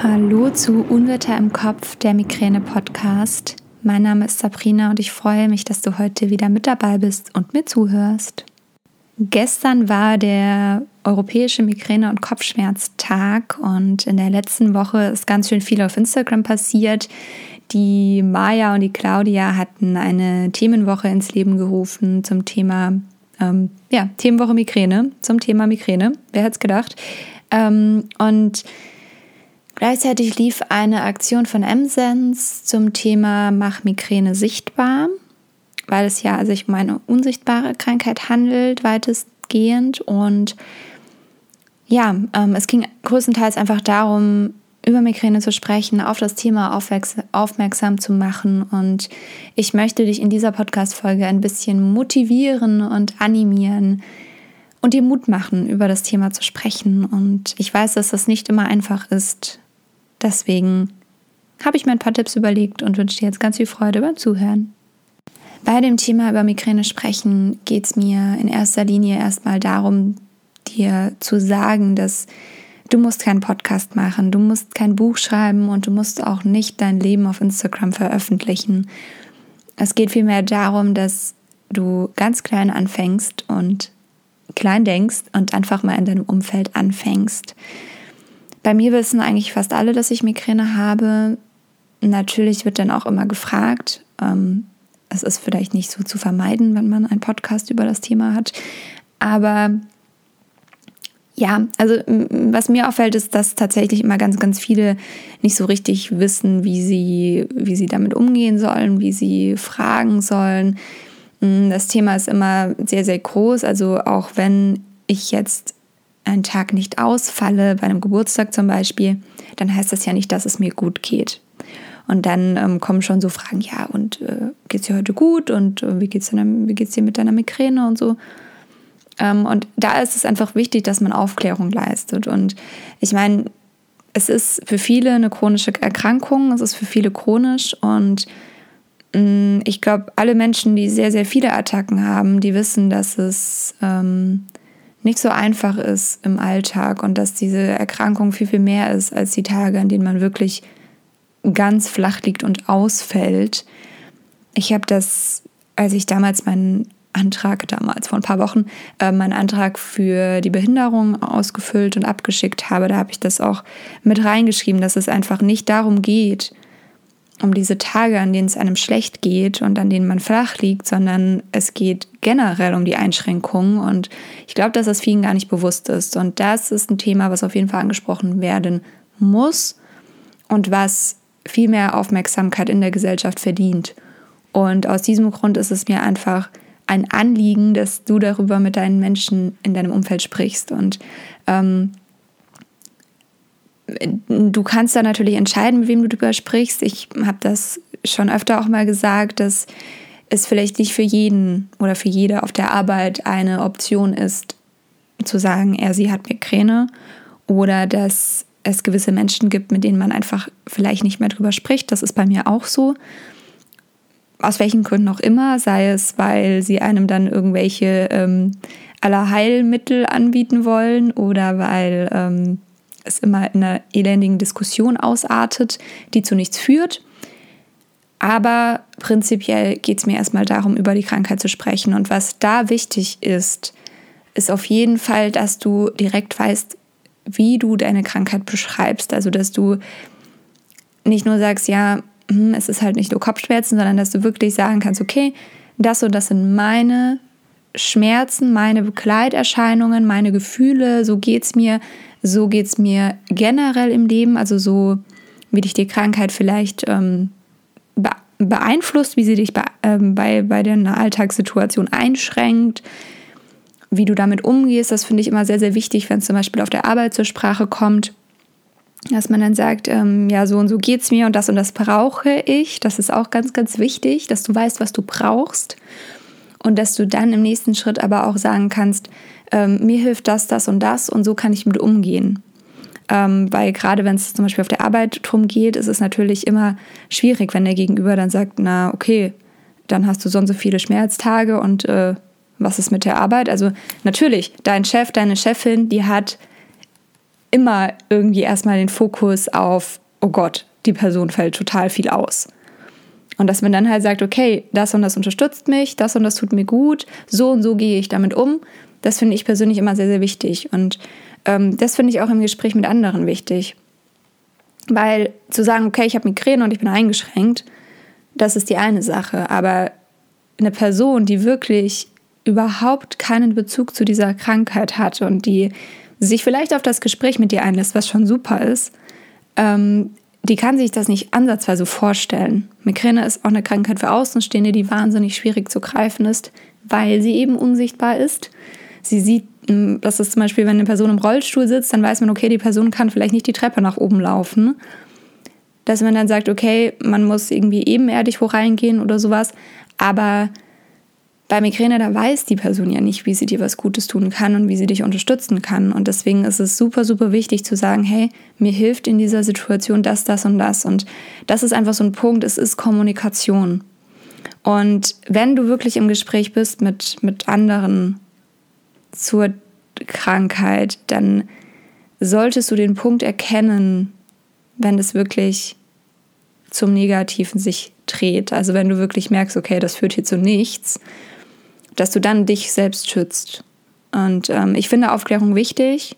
Hallo zu Unwetter im Kopf, der Migräne-Podcast. Mein Name ist Sabrina und ich freue mich, dass du heute wieder mit dabei bist und mir zuhörst. Gestern war der Europäische Migräne- und Kopfschmerztag und in der letzten Woche ist ganz schön viel auf Instagram passiert. Die Maja und die Claudia hatten eine Themenwoche ins Leben gerufen zum Thema, ähm, ja, Themenwoche Migräne, zum Thema Migräne. Wer hätte es gedacht? Ähm, und Gleichzeitig lief eine Aktion von MSense zum Thema Mach Migräne sichtbar, weil es ja sich um eine unsichtbare Krankheit handelt, weitestgehend. Und ja, ähm, es ging größtenteils einfach darum, über Migräne zu sprechen, auf das Thema aufmerksam zu machen. Und ich möchte dich in dieser Podcast-Folge ein bisschen motivieren und animieren und dir Mut machen, über das Thema zu sprechen. Und ich weiß, dass das nicht immer einfach ist, Deswegen habe ich mir ein paar Tipps überlegt und wünsche dir jetzt ganz viel Freude beim Zuhören. Bei dem Thema über Migräne sprechen geht es mir in erster Linie erstmal darum, dir zu sagen, dass du musst keinen Podcast machen, du musst kein Buch schreiben und du musst auch nicht dein Leben auf Instagram veröffentlichen. Es geht vielmehr darum, dass du ganz klein anfängst und klein denkst und einfach mal in deinem Umfeld anfängst. Bei mir wissen eigentlich fast alle, dass ich Migräne habe. Natürlich wird dann auch immer gefragt. Ähm, es ist vielleicht nicht so zu vermeiden, wenn man einen Podcast über das Thema hat. Aber ja, also was mir auffällt, ist, dass tatsächlich immer ganz, ganz viele nicht so richtig wissen, wie sie, wie sie damit umgehen sollen, wie sie fragen sollen. Das Thema ist immer sehr, sehr groß. Also auch wenn ich jetzt einen Tag nicht ausfalle, bei einem Geburtstag zum Beispiel, dann heißt das ja nicht, dass es mir gut geht. Und dann ähm, kommen schon so Fragen, ja, und äh, es dir heute gut und äh, wie geht's dir, dir mit deiner Migräne und so. Ähm, und da ist es einfach wichtig, dass man Aufklärung leistet. Und ich meine, es ist für viele eine chronische Erkrankung, es ist für viele chronisch und mh, mm, ich glaube, alle Menschen, die sehr, sehr viele Attacken haben, die wissen, dass es ähm, nicht so einfach ist im Alltag und dass diese Erkrankung viel, viel mehr ist als die Tage, an denen man wirklich ganz flach liegt und ausfällt. Ich habe das, als ich damals meinen Antrag, damals vor ein paar Wochen, äh, meinen Antrag für die Behinderung ausgefüllt und abgeschickt habe, da habe ich das auch mit reingeschrieben, dass es einfach nicht darum geht, um diese Tage, an denen es einem schlecht geht und an denen man flach liegt, sondern es geht generell um die Einschränkungen. Und ich glaube, dass das vielen gar nicht bewusst ist. Und das ist ein Thema, was auf jeden Fall angesprochen werden muss und was viel mehr Aufmerksamkeit in der Gesellschaft verdient. Und aus diesem Grund ist es mir einfach ein Anliegen, dass du darüber mit deinen Menschen in deinem Umfeld sprichst. Und ähm, du kannst da natürlich entscheiden, mit wem du darüber sprichst. Ich habe das schon öfter auch mal gesagt, dass es vielleicht nicht für jeden oder für jede auf der Arbeit eine Option ist, zu sagen, er, sie hat Migräne oder dass es gewisse Menschen gibt, mit denen man einfach vielleicht nicht mehr drüber spricht. Das ist bei mir auch so. Aus welchen Gründen auch immer, sei es, weil sie einem dann irgendwelche ähm, Allerheilmittel anbieten wollen oder weil ähm, es immer in einer elendigen Diskussion ausartet, die zu nichts führt. Aber prinzipiell geht es mir erstmal darum, über die Krankheit zu sprechen. Und was da wichtig ist, ist auf jeden Fall, dass du direkt weißt, wie du deine Krankheit beschreibst. Also, dass du nicht nur sagst, ja, hm, es ist halt nicht nur Kopfschmerzen, sondern dass du wirklich sagen kannst, okay, das und das sind meine Schmerzen, meine Begleiterscheinungen, meine Gefühle, so geht es mir, so geht es mir generell im Leben, also so wie dich die Krankheit vielleicht ähm, beeinflusst, wie sie dich bei, ähm, bei, bei deiner Alltagssituation einschränkt, wie du damit umgehst. Das finde ich immer sehr, sehr wichtig, wenn es zum Beispiel auf der Arbeit zur Sprache kommt, dass man dann sagt, ähm, ja, so und so geht es mir und das und das brauche ich. Das ist auch ganz, ganz wichtig, dass du weißt, was du brauchst und dass du dann im nächsten Schritt aber auch sagen kannst, ähm, mir hilft das, das und das und so kann ich mit umgehen. Ähm, weil gerade wenn es zum Beispiel auf der Arbeit drum geht, ist es natürlich immer schwierig, wenn der Gegenüber dann sagt, na okay, dann hast du so und so viele Schmerztage und äh, was ist mit der Arbeit? Also natürlich, dein Chef, deine Chefin, die hat immer irgendwie erstmal den Fokus auf, oh Gott, die Person fällt total viel aus. Und dass man dann halt sagt, okay, das und das unterstützt mich, das und das tut mir gut, so und so gehe ich damit um. Das finde ich persönlich immer sehr, sehr wichtig. Und ähm, das finde ich auch im Gespräch mit anderen wichtig. Weil zu sagen, okay, ich habe Migräne und ich bin eingeschränkt, das ist die eine Sache. Aber eine Person, die wirklich überhaupt keinen Bezug zu dieser Krankheit hat und die sich vielleicht auf das Gespräch mit dir einlässt, was schon super ist, ähm, die kann sich das nicht ansatzweise vorstellen. Migräne ist auch eine Krankheit für Außenstehende, die wahnsinnig schwierig zu greifen ist, weil sie eben unsichtbar ist. Sie sieht, hm, das ist zum Beispiel, wenn eine Person im Rollstuhl sitzt, dann weiß man, okay, die Person kann vielleicht nicht die Treppe nach oben laufen. Dass man dann sagt, okay, man muss irgendwie ebenerdig wo reingehen oder sowas. Aber bei Migräne, da weiß die Person ja nicht, wie sie dir was Gutes tun kann und wie sie dich unterstützen kann. Und deswegen ist es super, super wichtig zu sagen, hey, mir hilft in dieser Situation das, das und das. Und das ist einfach so ein Punkt, es ist Kommunikation. Und wenn du wirklich im Gespräch bist mit, mit anderen zur Krankheit, dann solltest du den Punkt erkennen, wenn es wirklich zum Negativen sich dreht. Also wenn du wirklich merkst, okay, das führt hier zu nichts dass du dann dich selbst schützt. Und ähm, ich finde Aufklärung wichtig.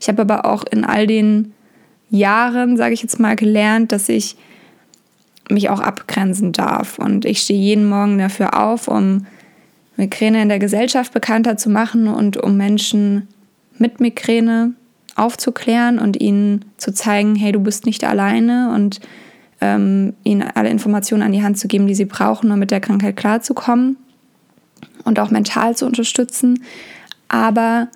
Ich habe aber auch in all den Jahren, sage ich jetzt mal, gelernt, dass ich mich auch abgrenzen darf. Und ich stehe jeden Morgen dafür auf, um Migräne in der Gesellschaft bekannter zu machen und um Menschen mit Migräne aufzuklären und ihnen zu zeigen, hey, du bist nicht alleine und ähm, ihnen alle Informationen an die Hand zu geben, die sie brauchen, um mit der Krankheit klarzukommen und auch mental zu unterstützen. Aber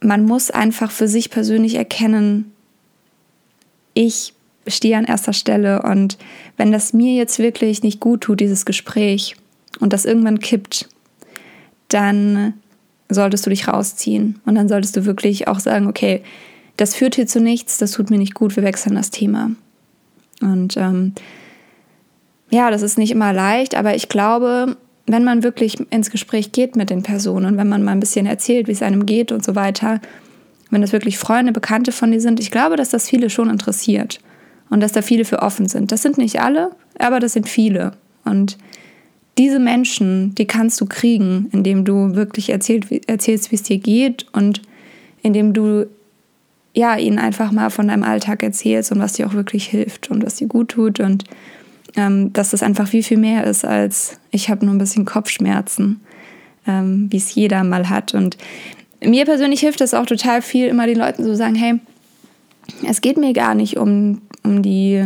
man muss einfach für sich persönlich erkennen, ich stehe an erster Stelle und wenn das mir jetzt wirklich nicht gut tut, dieses Gespräch, und das irgendwann kippt, dann solltest du dich rausziehen und dann solltest du wirklich auch sagen, okay, das führt hier zu nichts, das tut mir nicht gut, wir wechseln das Thema. Und ähm, ja, das ist nicht immer leicht, aber ich glaube, wenn man wirklich ins Gespräch geht mit den Personen, wenn man mal ein bisschen erzählt, wie es einem geht und so weiter, wenn das wirklich Freunde, Bekannte von dir sind, ich glaube, dass das viele schon interessiert und dass da viele für offen sind. Das sind nicht alle, aber das sind viele. Und diese Menschen, die kannst du kriegen, indem du wirklich erzählt, erzählst, wie es dir geht und indem du ja, ihnen einfach mal von deinem Alltag erzählst und was dir auch wirklich hilft und was dir gut tut und ähm, dass das einfach viel, viel mehr ist als ich habe nur ein bisschen Kopfschmerzen, ähm, wie es jeder mal hat. Und mir persönlich hilft es auch total viel, immer den Leuten zu sagen, hey, es geht mir gar nicht um, um, die,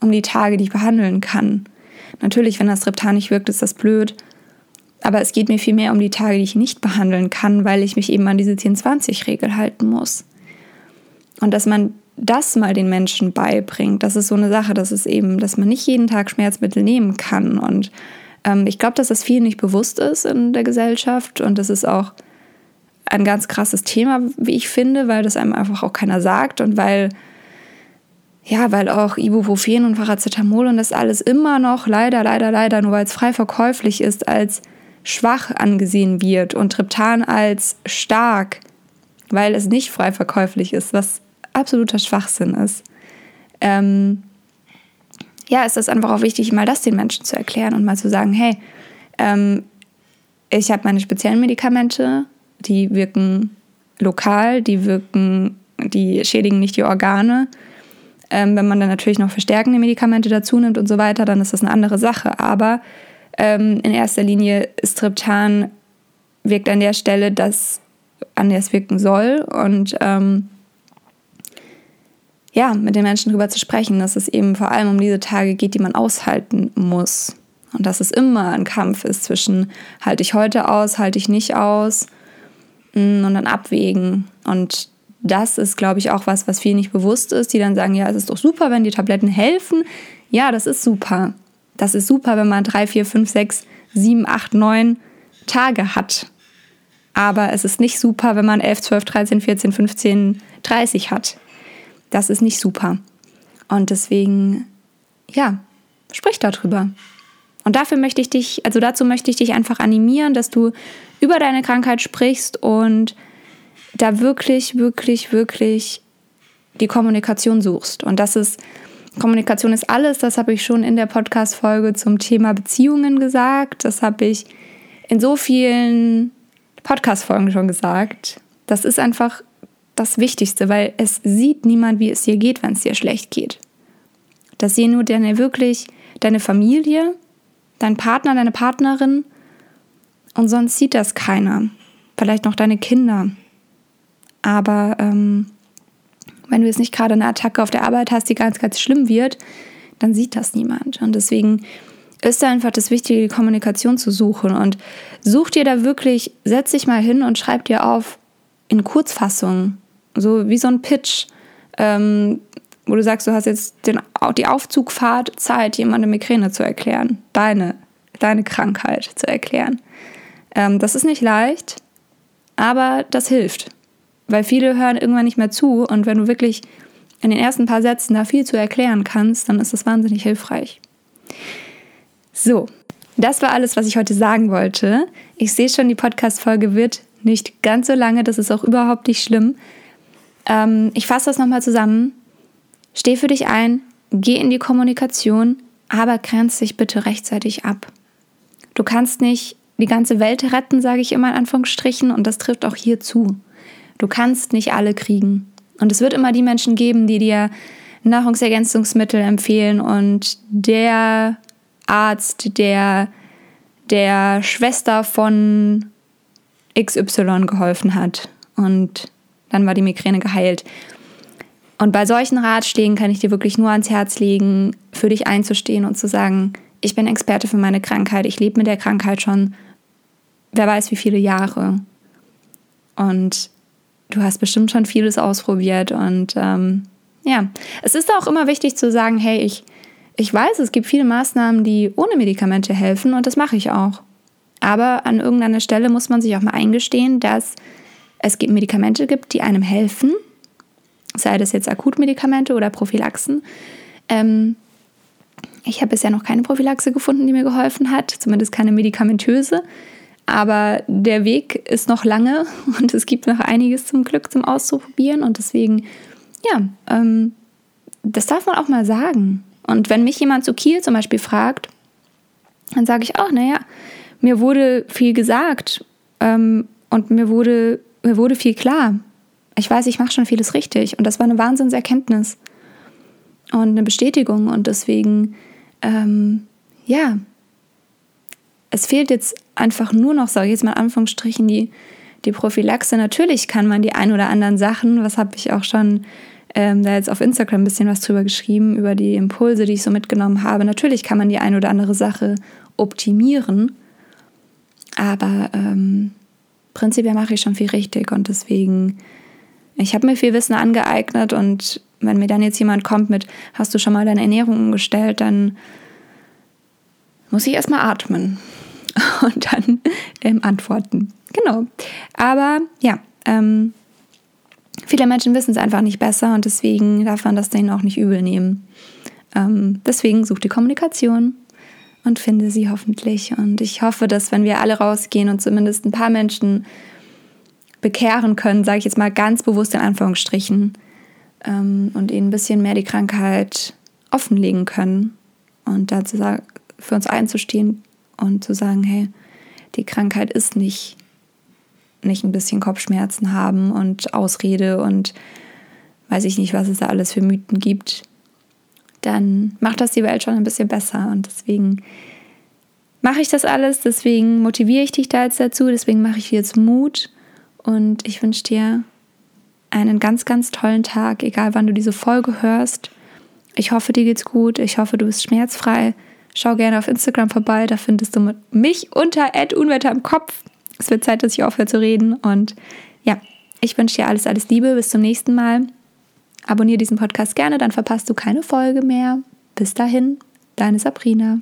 um die Tage, die ich behandeln kann. Natürlich, wenn das Triptan nicht wirkt, ist das blöd. Aber es geht mir viel mehr um die Tage, die ich nicht behandeln kann, weil ich mich eben an diese 10-20-Regel halten muss. Und dass man das mal den Menschen beibringt, das ist so eine Sache, dass es eben, dass man nicht jeden Tag Schmerzmittel nehmen kann. Und ähm, ich glaube, dass das vielen nicht bewusst ist in der Gesellschaft und das ist auch ein ganz krasses Thema, wie ich finde, weil das einem einfach auch keiner sagt und weil ja, weil auch Ibuprofen und Paracetamol und das alles immer noch leider, leider, leider, nur weil es frei verkäuflich ist, als schwach angesehen wird und Triptan als stark, weil es nicht frei verkäuflich ist, was absoluter Schwachsinn ist. Ähm, ja, ist das einfach auch wichtig, mal das den Menschen zu erklären und mal zu sagen, hey, ähm, ich habe meine speziellen Medikamente, die wirken lokal, die wirken, die schädigen nicht die Organe. Ähm, wenn man dann natürlich noch verstärkende Medikamente dazu nimmt und so weiter, dann ist das eine andere Sache. Aber ähm, in erster Linie ist Triptan wirkt an der Stelle, dass an der es wirken soll und ähm, ja, mit den Menschen darüber zu sprechen, dass es eben vor allem um diese Tage geht, die man aushalten muss. Und dass es immer ein Kampf ist zwischen halte ich heute aus, halte ich nicht aus mm, und dann abwägen. Und das ist, glaube ich, auch was, was vielen nicht bewusst ist, die dann sagen, ja, es ist doch super, wenn die Tabletten helfen. Ja, das ist super. Das ist super, wenn man drei, vier, fünf, sechs, sieben, acht, neun Tage hat. Aber es ist nicht super, wenn man 11, 12, 13, 14, 15, 30 hat. Das ist nicht super. Und deswegen, ja, sprich darüber. Und dafür möchte ich dich, also dazu möchte ich dich einfach animieren, dass du über deine Krankheit sprichst und da wirklich, wirklich, wirklich die Kommunikation suchst. Und das ist, Kommunikation ist alles, das habe ich schon in der Podcast-Folge zum Thema Beziehungen gesagt. Das habe ich in so vielen Podcast-Folgen schon gesagt. Das ist einfach das Wichtigste, weil es sieht niemand, wie es dir geht, wenn es dir schlecht geht. Das sehen nur deine wirklich, deine Familie, dein Partner, deine Partnerin und sonst sieht das keiner. Vielleicht noch deine Kinder. Aber ähm, wenn du jetzt nicht gerade eine Attacke auf der Arbeit hast, die ganz, ganz schlimm wird, dann sieht das niemand. Und deswegen ist da einfach das Wichtige, die Kommunikation zu suchen. Und such dir da wirklich, setz dich mal hin und schreib dir auf in Kurzfassung, so wie so ein Pitch, ähm, wo du sagst, du hast jetzt den, die Aufzugfahrt Zeit, jemandem Migräne zu erklären, deine, deine Krankheit zu erklären. Ähm, das ist nicht leicht, aber das hilft weil viele hören irgendwann nicht mehr zu und wenn du wirklich in den ersten paar Sätzen da viel zu erklären kannst, dann ist das wahnsinnig hilfreich. So, das war alles, was ich heute sagen wollte. Ich sehe schon, die Podcast-Folge wird nicht ganz so lange, das ist auch überhaupt nicht schlimm. Ähm, ich fasse das nochmal zusammen. Steh für dich ein, geh in die Kommunikation, aber grenz dich bitte rechtzeitig ab. Du kannst nicht die ganze Welt retten, sage ich immer in Anführungsstrichen, und das trifft auch hier zu. Du kannst nicht alle kriegen. Und es wird immer die Menschen geben, die dir Nahrungsergänzungsmittel empfehlen und der Arzt, der der Schwester von XY geholfen hat. Und dann war die Migräne geheilt. Und bei solchen Ratschlägen kann ich dir wirklich nur ans Herz legen, für dich einzustehen und zu sagen, ich bin Experte für meine Krankheit, ich lebe mit der Krankheit schon, wer weiß wie viele Jahre. Und du hast bestimmt schon vieles ausprobiert und ähm, ja, es ist auch immer wichtig zu sagen, hey, ich, ich weiß, es gibt viele Maßnahmen, die ohne Medikamente helfen und das mache ich auch. Aber an irgendeiner Stelle muss man sich auch mal eingestehen, dass es gibt Medikamente gibt, die einem helfen, sei das jetzt Akutmedikamente oder Prophylaxen. Ähm, ich habe bisher noch keine Prophylaxe gefunden, die mir geholfen hat, zumindest keine medikamentöse. Aber der Weg ist noch lange und es gibt noch einiges zum Glück zum Auszuprobieren. Und deswegen, ja, ähm, das darf man auch mal sagen. Und wenn mich jemand zu Kiel zum Beispiel fragt, dann sage ich auch, naja, mir wurde viel gesagt ähm, und mir wurde, mir wurde viel klar. Ich weiß, ich mache schon vieles richtig. Und das war eine Wahnsinnserkenntnis und eine Bestätigung. Und deswegen, ähm, ja, es fehlt jetzt einfach nur noch, sage ich jetzt mal in Anführungsstrichen, die, die Prophylaxe. Natürlich kann man die ein oder anderen Sachen, was habe ich auch schon ähm, da jetzt auf Instagram ein bisschen was drüber geschrieben, über die Impulse, die ich so mitgenommen habe. Natürlich kann man die ein oder andere Sache optimieren, aber ähm, prinzipiell mache ich schon viel richtig und deswegen, ich habe mir viel Wissen angeeignet und wenn mir dann jetzt jemand kommt mit, hast du schon mal deine Ernährung umgestellt, dann muss ich erstmal atmen und dann ähm, antworten. Genau. Aber ja, ähm, viele Menschen wissen es einfach nicht besser und deswegen darf man das denen auch nicht übel nehmen. Ähm, deswegen such die Kommunikation und finde sie hoffentlich. Und ich hoffe, dass wenn wir alle rausgehen und zumindest ein paar Menschen bekehren können, sage ich jetzt mal ganz bewusst in Anführungsstrichen, ähm, und ihnen ein bisschen mehr die Krankheit offenlegen können und dazu für uns einzustehen, und zu sagen, hey, die Krankheit ist nicht, nicht ein bisschen Kopfschmerzen haben und Ausrede und weiß ich nicht, was es da alles für Mythen gibt, dann macht das die Welt schon ein bisschen besser. Und deswegen mache ich das alles, deswegen motiviere ich dich da jetzt dazu, deswegen mache ich dir jetzt Mut und ich wünsche dir einen ganz, ganz tollen Tag, egal wann du diese Folge hörst. Ich hoffe, dir geht's gut, ich hoffe, du bist schmerzfrei. Schau gerne auf Instagram vorbei, da findest du mich unter Unwetter im Kopf. Es wird Zeit, dass ich aufhöre zu reden. Und ja, ich wünsche dir alles, alles Liebe. Bis zum nächsten Mal. Abonniere diesen Podcast gerne, dann verpasst du keine Folge mehr. Bis dahin, deine Sabrina.